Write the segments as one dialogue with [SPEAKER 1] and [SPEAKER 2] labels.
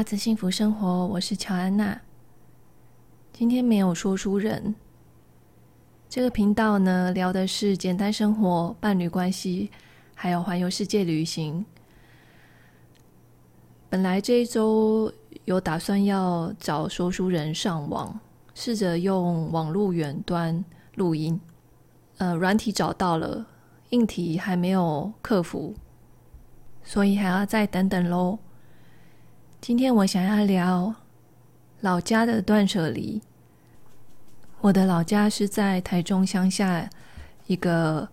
[SPEAKER 1] 阿梓幸福生活，我是乔安娜。今天没有说书人。这个频道呢，聊的是简单生活、伴侣关系，还有环游世界旅行。本来这一周有打算要找说书人上网，试着用网络远端录音。呃，软体找到了，硬体还没有克服，所以还要再等等喽。今天我想要聊老家的断舍离。我的老家是在台中乡下一个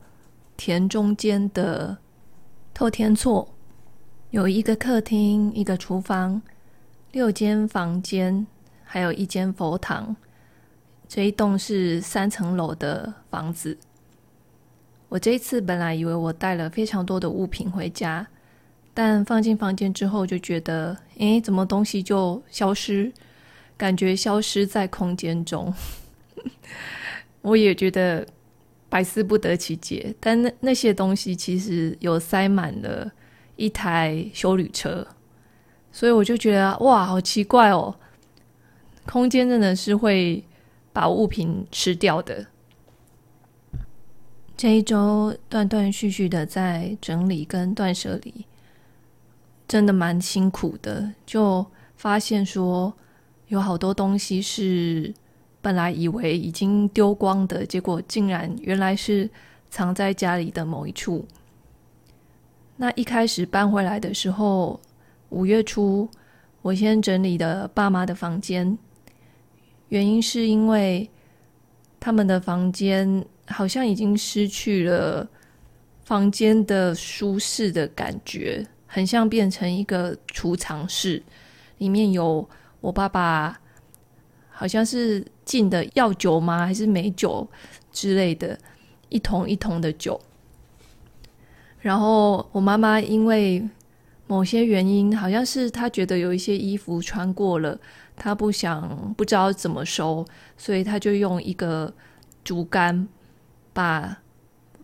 [SPEAKER 1] 田中间的透天厝，有一个客厅、一个厨房、六间房间，还有一间佛堂。这一栋是三层楼的房子。我这一次本来以为我带了非常多的物品回家。但放进房间之后，就觉得，诶，怎么东西就消失？感觉消失在空间中。我也觉得百思不得其解。但那那些东西其实有塞满了一台修旅车，所以我就觉得，哇，好奇怪哦！空间真的是会把物品吃掉的。这一周断断续续的在整理跟断舍离。真的蛮辛苦的，就发现说有好多东西是本来以为已经丢光的，结果竟然原来是藏在家里的某一处。那一开始搬回来的时候，五月初我先整理的爸妈的房间，原因是因为他们的房间好像已经失去了房间的舒适的感觉。很像变成一个储藏室，里面有我爸爸好像是进的药酒吗？还是美酒之类的，一桶一桶的酒。然后我妈妈因为某些原因，好像是她觉得有一些衣服穿过了，她不想不知道怎么收，所以她就用一个竹竿把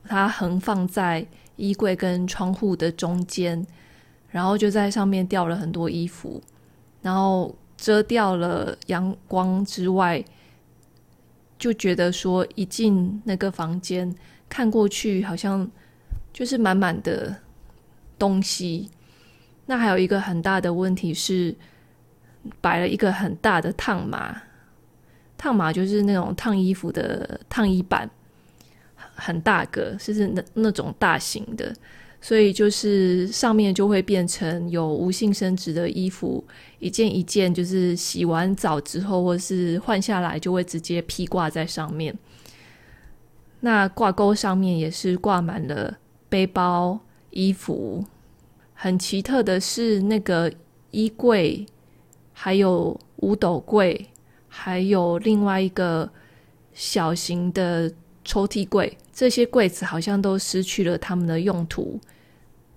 [SPEAKER 1] 它横放在衣柜跟窗户的中间。然后就在上面吊了很多衣服，然后遮掉了阳光之外，就觉得说一进那个房间看过去，好像就是满满的东西。那还有一个很大的问题是，摆了一个很大的烫马，烫马就是那种烫衣服的烫衣板，很大个，是那那种大型的。所以就是上面就会变成有无性生殖的衣服，一件一件，就是洗完澡之后或是换下来，就会直接披挂在上面。那挂钩上面也是挂满了背包、衣服。很奇特的是，那个衣柜，还有五斗柜，还有另外一个小型的抽屉柜，这些柜子好像都失去了他们的用途。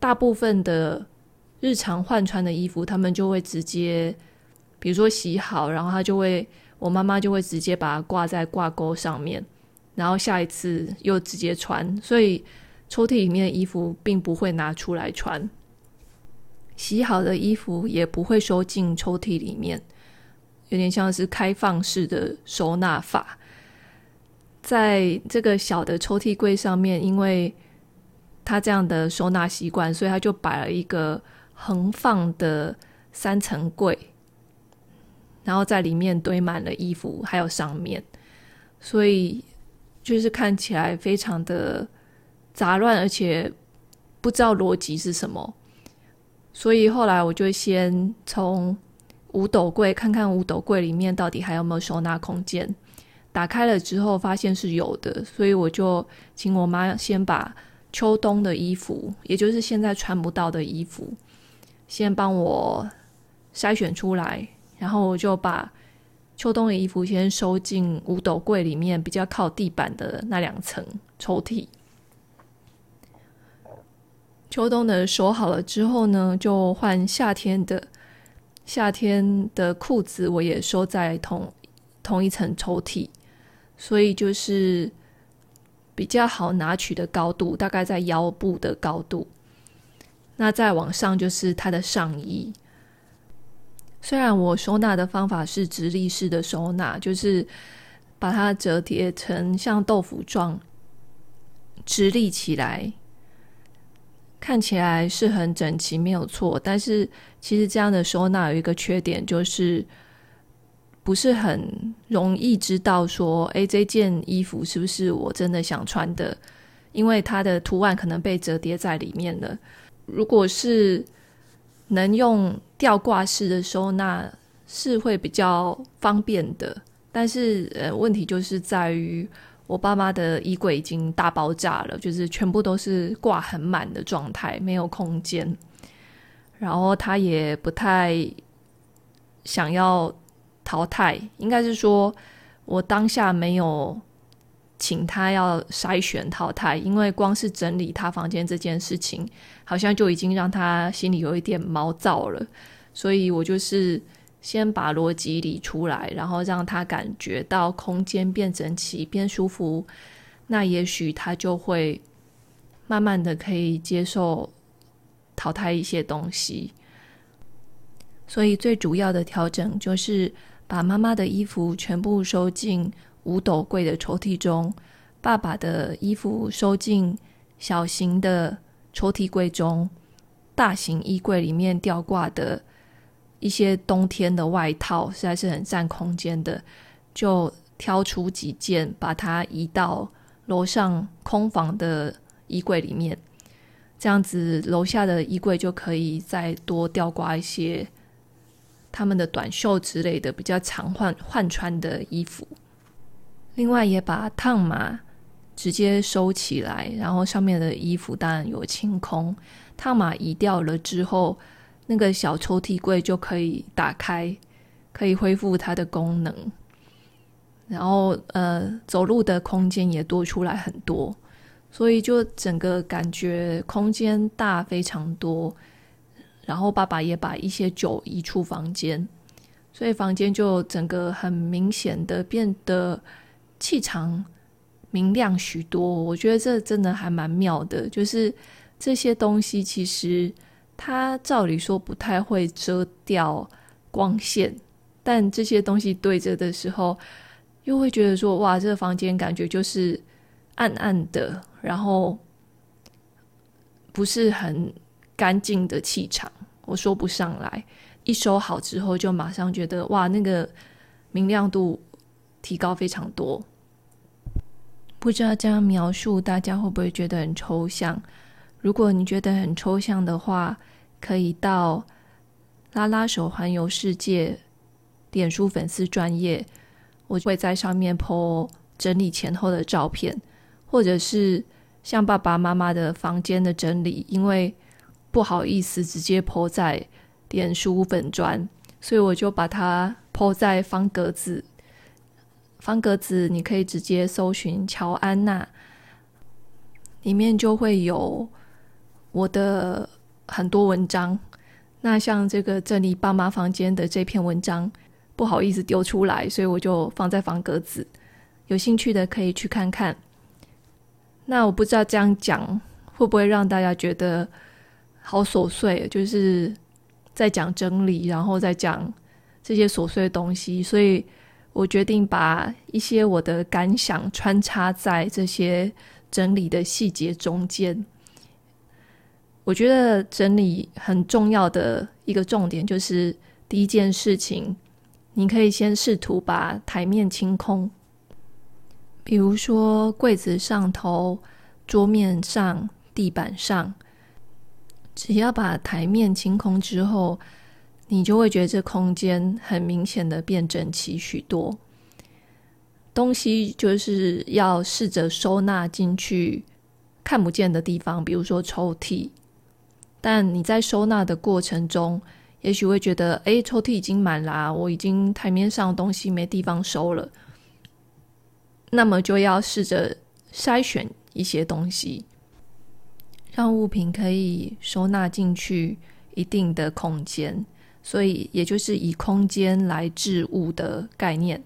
[SPEAKER 1] 大部分的日常换穿的衣服，他们就会直接，比如说洗好，然后他就会，我妈妈就会直接把它挂在挂钩上面，然后下一次又直接穿，所以抽屉里面的衣服并不会拿出来穿，洗好的衣服也不会收进抽屉里面，有点像是开放式的收纳法，在这个小的抽屉柜上面，因为。他这样的收纳习惯，所以他就摆了一个横放的三层柜，然后在里面堆满了衣服，还有上面，所以就是看起来非常的杂乱，而且不知道逻辑是什么。所以后来我就先从五斗柜看看五斗柜里面到底还有没有收纳空间。打开了之后发现是有的，所以我就请我妈先把。秋冬的衣服，也就是现在穿不到的衣服，先帮我筛选出来，然后我就把秋冬的衣服先收进五斗柜里面比较靠地板的那两层抽屉。秋冬的收好了之后呢，就换夏天的。夏天的裤子我也收在同同一层抽屉，所以就是。比较好拿取的高度，大概在腰部的高度。那再往上就是它的上衣，虽然我收纳的方法是直立式的收纳，就是把它折叠成像豆腐状，直立起来，看起来是很整齐，没有错。但是其实这样的收纳有一个缺点，就是不是很容易知道说，诶，这件衣服是不是我真的想穿的？因为它的图案可能被折叠在里面了。如果是能用吊挂式的收纳，是会比较方便的。但是呃，问题就是在于我爸妈的衣柜已经大爆炸了，就是全部都是挂很满的状态，没有空间。然后他也不太想要淘汰，应该是说我当下没有。请他要筛选淘汰，因为光是整理他房间这件事情，好像就已经让他心里有一点毛躁了。所以我就是先把逻辑理出来，然后让他感觉到空间变整齐、变舒服，那也许他就会慢慢的可以接受淘汰一些东西。所以最主要的调整就是把妈妈的衣服全部收进。五斗柜的抽屉中，爸爸的衣服收进小型的抽屉柜中，大型衣柜里面吊挂的一些冬天的外套实在是很占空间的，就挑出几件，把它移到楼上空房的衣柜里面。这样子，楼下的衣柜就可以再多吊挂一些他们的短袖之类的比较常换换穿的衣服。另外也把烫码直接收起来，然后上面的衣服当然有清空。烫码移掉了之后，那个小抽屉柜就可以打开，可以恢复它的功能。然后呃，走路的空间也多出来很多，所以就整个感觉空间大非常多。然后爸爸也把一些酒移出房间，所以房间就整个很明显的变得。气场明亮许多，我觉得这真的还蛮妙的。就是这些东西，其实它照理说不太会遮掉光线，但这些东西对着的时候，又会觉得说：哇，这个房间感觉就是暗暗的，然后不是很干净的气场。我说不上来，一收好之后，就马上觉得哇，那个明亮度。提高非常多，不知道这样描述大家会不会觉得很抽象？如果你觉得很抽象的话，可以到拉拉手环游世界脸书粉丝专业，我会在上面 po 整理前后的照片，或者是像爸爸妈妈的房间的整理，因为不好意思直接 po 在脸书粉砖，所以我就把它 po 在方格子。方格子，你可以直接搜寻乔安娜，里面就会有我的很多文章。那像这个整理爸妈房间的这篇文章，不好意思丢出来，所以我就放在方格子。有兴趣的可以去看看。那我不知道这样讲会不会让大家觉得好琐碎，就是在讲整理，然后再讲这些琐碎的东西，所以。我决定把一些我的感想穿插在这些整理的细节中间。我觉得整理很重要的一个重点就是，第一件事情，你可以先试图把台面清空，比如说柜子上头、桌面上、地板上，只要把台面清空之后。你就会觉得这空间很明显的变整齐许多，东西就是要试着收纳进去看不见的地方，比如说抽屉。但你在收纳的过程中，也许会觉得，哎，抽屉已经满了，我已经台面上的东西没地方收了。那么就要试着筛选一些东西，让物品可以收纳进去一定的空间。所以，也就是以空间来置物的概念，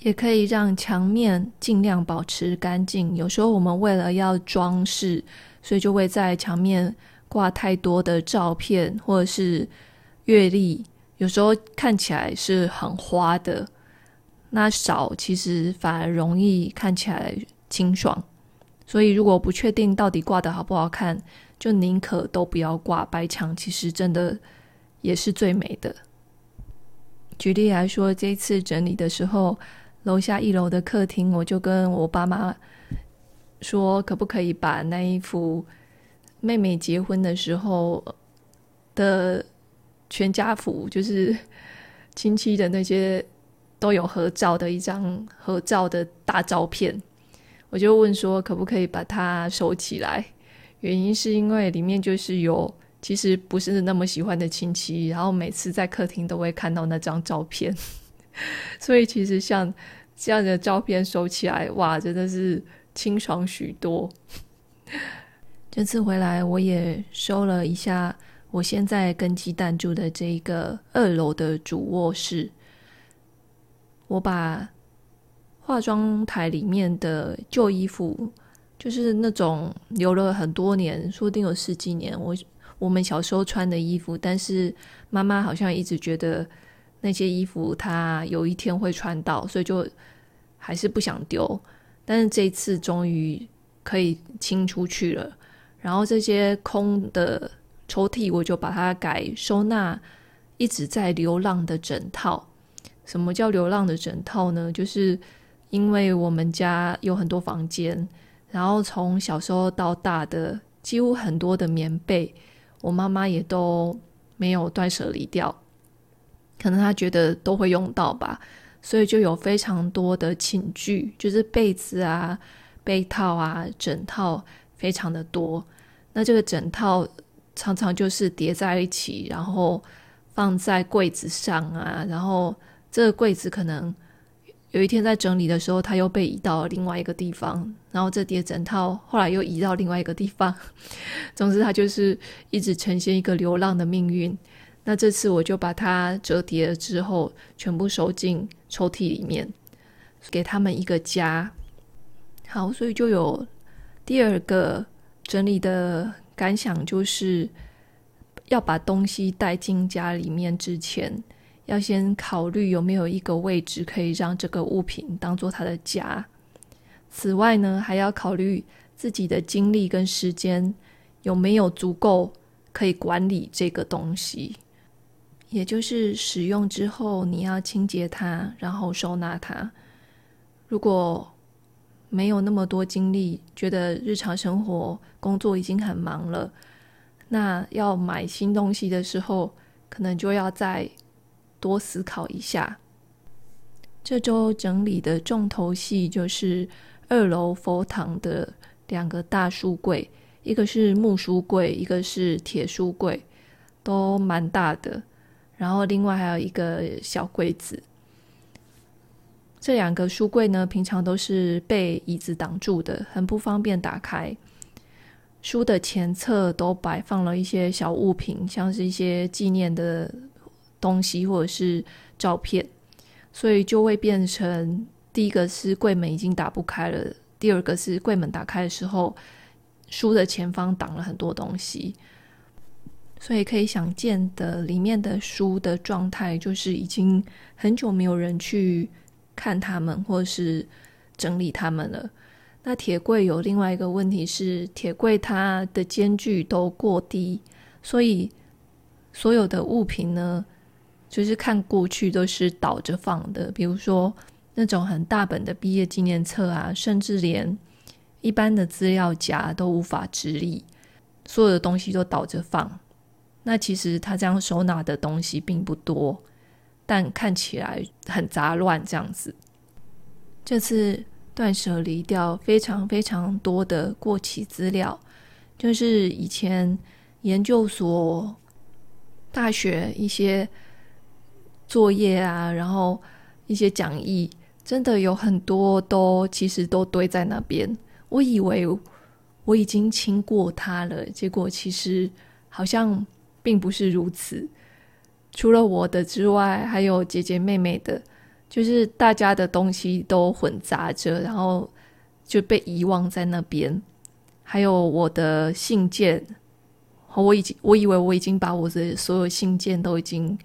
[SPEAKER 1] 也可以让墙面尽量保持干净。有时候我们为了要装饰，所以就会在墙面挂太多的照片或者是月历。有时候看起来是很花的，那少其实反而容易看起来清爽。所以如果不确定到底挂的好不好看，就宁可都不要挂。白墙其实真的也是最美的。举例来说，这次整理的时候，楼下一楼的客厅，我就跟我爸妈说，可不可以把那一幅妹妹结婚的时候的全家福，就是亲戚的那些都有合照的一张合照的大照片，我就问说，可不可以把它收起来？原因是因为里面就是有其实不是那么喜欢的亲戚，然后每次在客厅都会看到那张照片，所以其实像这样的照片收起来，哇，真的是清爽许多。这次回来我也收了一下，我现在跟鸡蛋住的这一个二楼的主卧室，我把化妆台里面的旧衣服。就是那种留了很多年，说不定有十几年，我我们小时候穿的衣服，但是妈妈好像一直觉得那些衣服她有一天会穿到，所以就还是不想丢。但是这次终于可以清出去了，然后这些空的抽屉我就把它改收纳一直在流浪的枕套。什么叫流浪的枕套呢？就是因为我们家有很多房间。然后从小时候到大的，几乎很多的棉被，我妈妈也都没有断舍离掉。可能她觉得都会用到吧，所以就有非常多的寝具，就是被子啊、被套啊、枕套，非常的多。那这个枕套常常就是叠在一起，然后放在柜子上啊，然后这个柜子可能。有一天在整理的时候，它又被移到另外一个地方，然后这叠枕套后来又移到另外一个地方。总之，它就是一直呈现一个流浪的命运。那这次我就把它折叠了之后，全部收进抽屉里面，给他们一个家。好，所以就有第二个整理的感想，就是要把东西带进家里面之前。要先考虑有没有一个位置可以让这个物品当做他的家。此外呢，还要考虑自己的精力跟时间有没有足够可以管理这个东西。也就是使用之后，你要清洁它，然后收纳它。如果没有那么多精力，觉得日常生活工作已经很忙了，那要买新东西的时候，可能就要在。多思考一下。这周整理的重头戏就是二楼佛堂的两个大书柜，一个是木书柜，一个是铁书柜，都蛮大的。然后另外还有一个小柜子。这两个书柜呢，平常都是被椅子挡住的，很不方便打开。书的前侧都摆放了一些小物品，像是一些纪念的。东西或者是照片，所以就会变成第一个是柜门已经打不开了，第二个是柜门打开的时候，书的前方挡了很多东西，所以可以想见的里面的书的状态就是已经很久没有人去看他们或者是整理他们了。那铁柜有另外一个问题是，铁柜它的间距都过低，所以所有的物品呢，就是看过去都是倒着放的，比如说那种很大本的毕业纪念册啊，甚至连一般的资料夹都无法直立，所有的东西都倒着放。那其实他这样收纳的东西并不多，但看起来很杂乱这样子。这次断舍离掉非常非常多的过期资料，就是以前研究所、大学一些。作业啊，然后一些讲义，真的有很多都其实都堆在那边。我以为我已经清过它了，结果其实好像并不是如此。除了我的之外，还有姐姐妹妹的，就是大家的东西都混杂着，然后就被遗忘在那边。还有我的信件，我已经我以为我已经把我的所有信件都已经。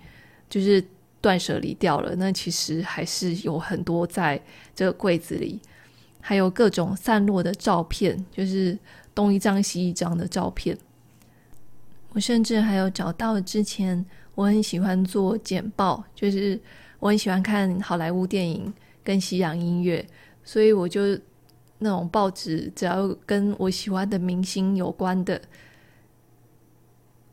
[SPEAKER 1] 就是断舍离掉了。那其实还是有很多在这个柜子里，还有各种散落的照片，就是东一张西一张的照片。我甚至还有找到之前我很喜欢做剪报，就是我很喜欢看好莱坞电影跟西洋音乐，所以我就那种报纸，只要跟我喜欢的明星有关的，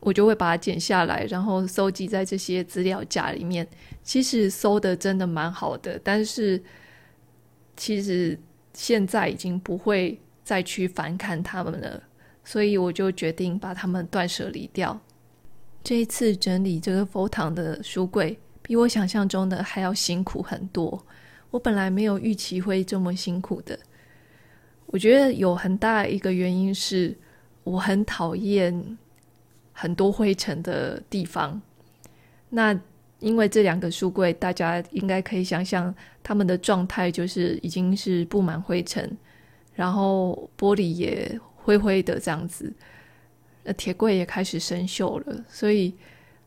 [SPEAKER 1] 我就会把它剪下来，然后收集在这些资料夹里面。其实搜的真的蛮好的，但是其实现在已经不会再去翻看他们了。所以我就决定把它们断舍离掉。这一次整理这个佛堂的书柜，比我想象中的还要辛苦很多。我本来没有预期会这么辛苦的。我觉得有很大一个原因是，我很讨厌很多灰尘的地方。那因为这两个书柜，大家应该可以想象，他们的状态就是已经是布满灰尘，然后玻璃也。灰灰的这样子，呃，铁柜也开始生锈了，所以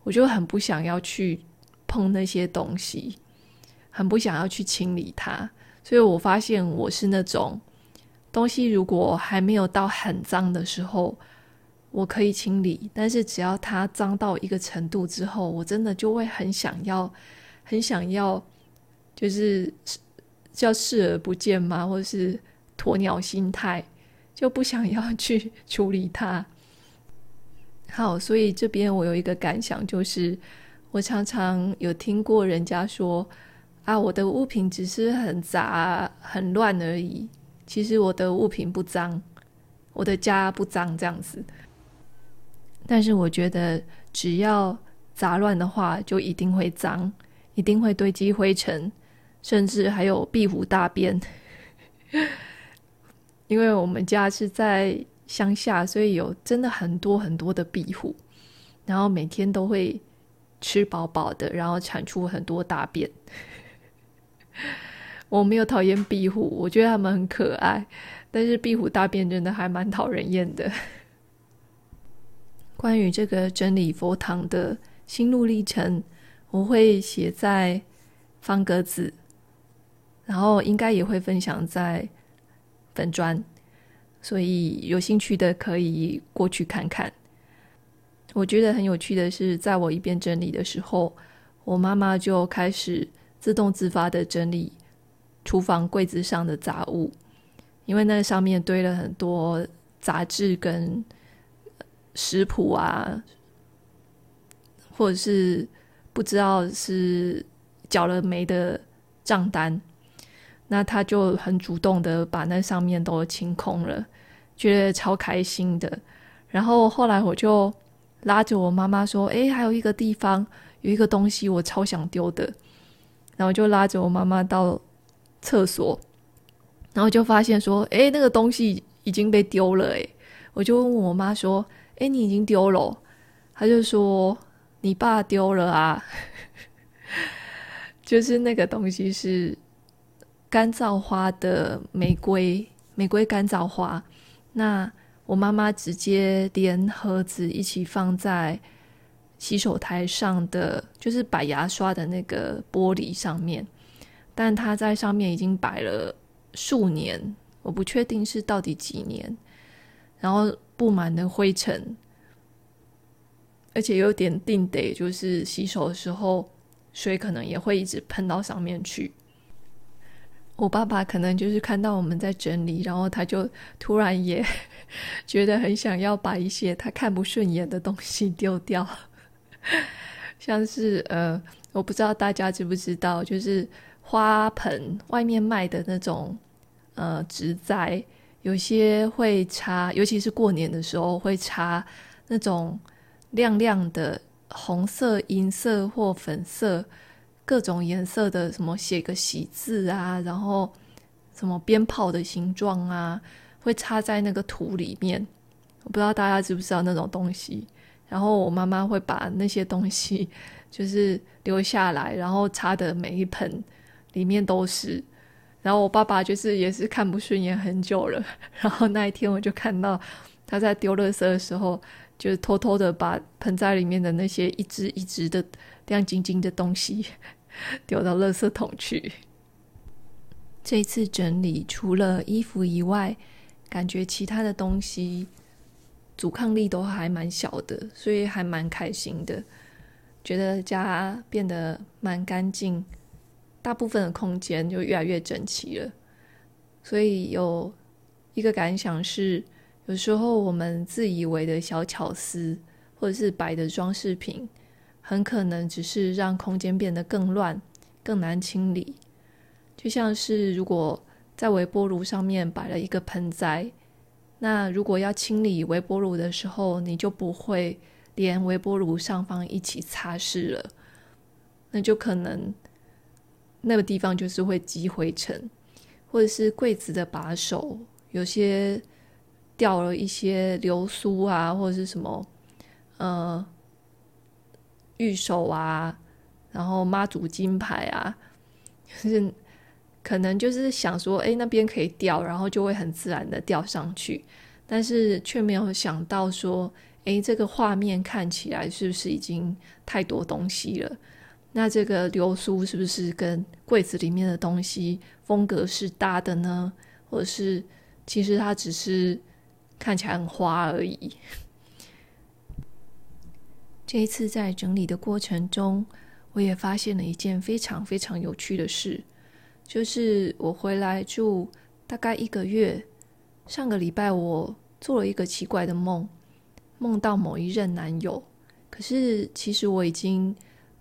[SPEAKER 1] 我就很不想要去碰那些东西，很不想要去清理它。所以我发现我是那种东西如果还没有到很脏的时候，我可以清理，但是只要它脏到一个程度之后，我真的就会很想要，很想要，就是叫视而不见吗？或者是鸵鸟心态。就不想要去 处理它。好，所以这边我有一个感想，就是我常常有听过人家说啊，我的物品只是很杂、很乱而已。其实我的物品不脏，我的家不脏这样子。但是我觉得，只要杂乱的话，就一定会脏，一定会堆积灰尘，甚至还有壁虎大便。因为我们家是在乡下，所以有真的很多很多的壁虎，然后每天都会吃饱饱的，然后产出很多大便。我没有讨厌壁虎，我觉得它们很可爱，但是壁虎大便真的还蛮讨人厌的。关于这个整理佛堂的心路历程，我会写在方格子，然后应该也会分享在。粉专，所以有兴趣的可以过去看看。我觉得很有趣的是，在我一边整理的时候，我妈妈就开始自动自发的整理厨房柜子上的杂物，因为那上面堆了很多杂志跟食谱啊，或者是不知道是缴了没的账单。那他就很主动的把那上面都清空了，觉得超开心的。然后后来我就拉着我妈妈说：“诶，还有一个地方有一个东西我超想丢的。”然后就拉着我妈妈到厕所，然后就发现说：“诶，那个东西已经被丢了。”诶，我就问我妈说：“诶，你已经丢了？”他就说：“你爸丢了啊。”就是那个东西是。干燥花的玫瑰，玫瑰干燥花。那我妈妈直接连盒子一起放在洗手台上的，就是摆牙刷的那个玻璃上面。但她在上面已经摆了数年，我不确定是到底几年。然后布满了灰尘，而且有点定得，就是洗手的时候水可能也会一直喷到上面去。我爸爸可能就是看到我们在整理，然后他就突然也 觉得很想要把一些他看不顺眼的东西丢掉，像是呃，我不知道大家知不知道，就是花盆外面卖的那种呃植栽，有些会插，尤其是过年的时候会插那种亮亮的红色、银色或粉色。各种颜色的什么写个喜字啊，然后什么鞭炮的形状啊，会插在那个土里面。我不知道大家知不知道那种东西。然后我妈妈会把那些东西就是留下来，然后插的每一盆里面都是。然后我爸爸就是也是看不顺眼很久了，然后那一天我就看到他在丢垃圾的时候，就偷偷的把盆栽里面的那些一只一只的亮晶晶的东西 丢到垃圾桶去。这次整理除了衣服以外，感觉其他的东西阻抗力都还蛮小的，所以还蛮开心的，觉得家变得蛮干净。大部分的空间就越来越整齐了，所以有一个感想是，有时候我们自以为的小巧思，或者是摆的装饰品，很可能只是让空间变得更乱、更难清理。就像是如果在微波炉上面摆了一个盆栽，那如果要清理微波炉的时候，你就不会连微波炉上方一起擦拭了，那就可能。那个地方就是会积灰尘，或者是柜子的把手有些掉了一些流苏啊，或者是什么呃玉手啊，然后妈祖金牌啊，就是可能就是想说，哎，那边可以掉，然后就会很自然的掉上去，但是却没有想到说，哎，这个画面看起来是不是已经太多东西了？那这个流苏是不是跟柜子里面的东西风格是搭的呢？或者是其实它只是看起来很花而已？这一次在整理的过程中，我也发现了一件非常非常有趣的事，就是我回来住大概一个月，上个礼拜我做了一个奇怪的梦，梦到某一任男友，可是其实我已经。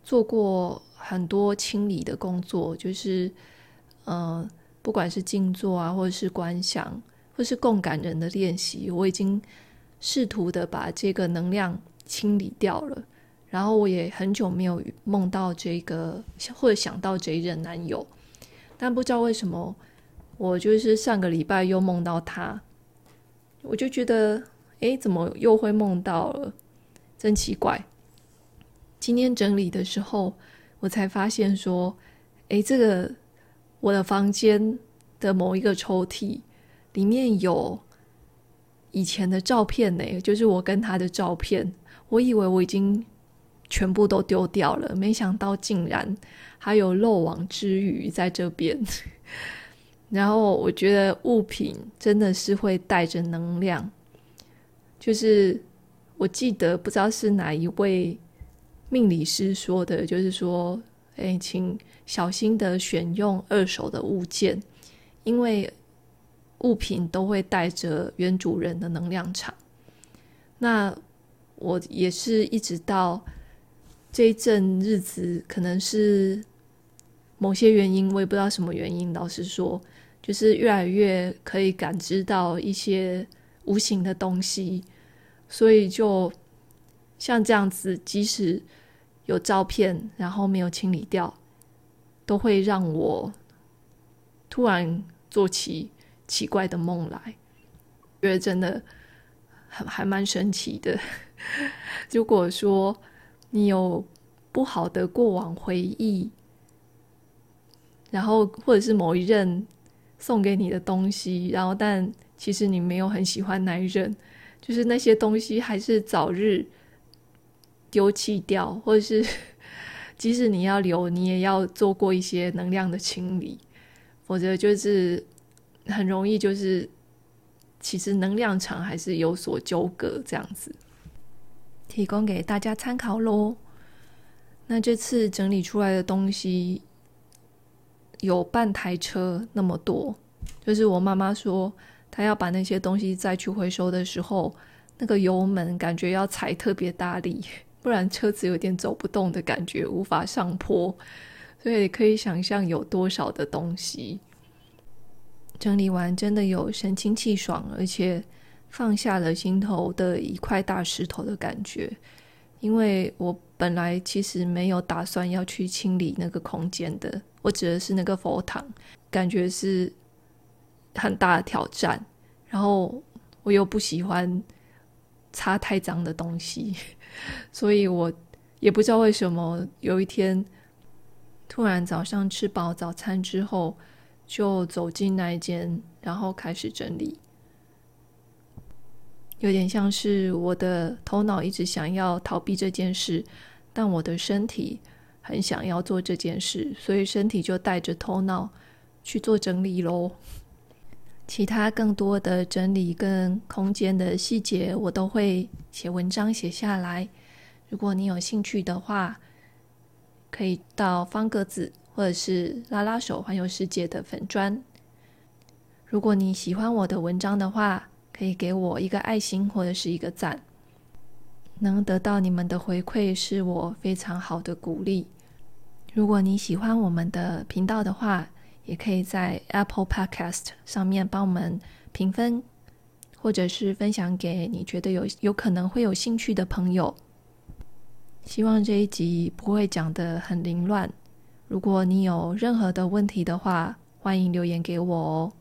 [SPEAKER 1] 做过很多清理的工作，就是，呃，不管是静坐啊，或者是观想，或是共感人的练习，我已经试图的把这个能量清理掉了。然后我也很久没有梦到这个，或者想到这一任男友，但不知道为什么，我就是上个礼拜又梦到他，我就觉得，诶，怎么又会梦到了？真奇怪。今天整理的时候，我才发现说，诶，这个我的房间的某一个抽屉里面有以前的照片呢，就是我跟他的照片。我以为我已经全部都丢掉了，没想到竟然还有漏网之鱼在这边。然后我觉得物品真的是会带着能量，就是我记得不知道是哪一位。命理师说的，就是说，哎，请小心的选用二手的物件，因为物品都会带着原主人的能量场。那我也是一直到这一阵日子，可能是某些原因，我也不知道什么原因。老实说，就是越来越可以感知到一些无形的东西，所以就像这样子，即使有照片，然后没有清理掉，都会让我突然做起奇怪的梦来，觉得真的还还蛮神奇的。如果说你有不好的过往回忆，然后或者是某一任送给你的东西，然后但其实你没有很喜欢那一任，就是那些东西还是早日。丢弃掉，或者是 即使你要留，你也要做过一些能量的清理，否则就是很容易就是其实能量场还是有所纠葛这样子，提供给大家参考喽。那这次整理出来的东西有半台车那么多，就是我妈妈说她要把那些东西再去回收的时候，那个油门感觉要踩特别大力。不然车子有点走不动的感觉，无法上坡，所以可以想象有多少的东西。整理完真的有神清气爽，而且放下了心头的一块大石头的感觉。因为我本来其实没有打算要去清理那个空间的，我指的是那个佛堂，感觉是很大的挑战。然后我又不喜欢擦太脏的东西。所以我也不知道为什么，有一天突然早上吃饱早餐之后，就走进那一间，然后开始整理。有点像是我的头脑一直想要逃避这件事，但我的身体很想要做这件事，所以身体就带着头脑去做整理喽。其他更多的整理跟空间的细节，我都会写文章写下来。如果你有兴趣的话，可以到方格子或者是拉拉手环游世界的粉砖。如果你喜欢我的文章的话，可以给我一个爱心或者是一个赞。能得到你们的回馈，是我非常好的鼓励。如果你喜欢我们的频道的话，也可以在 Apple Podcast 上面帮我们评分，或者是分享给你觉得有有可能会有兴趣的朋友。希望这一集不会讲得很凌乱。如果你有任何的问题的话，欢迎留言给我哦。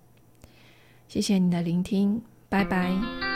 [SPEAKER 1] 谢谢你的聆听，拜拜。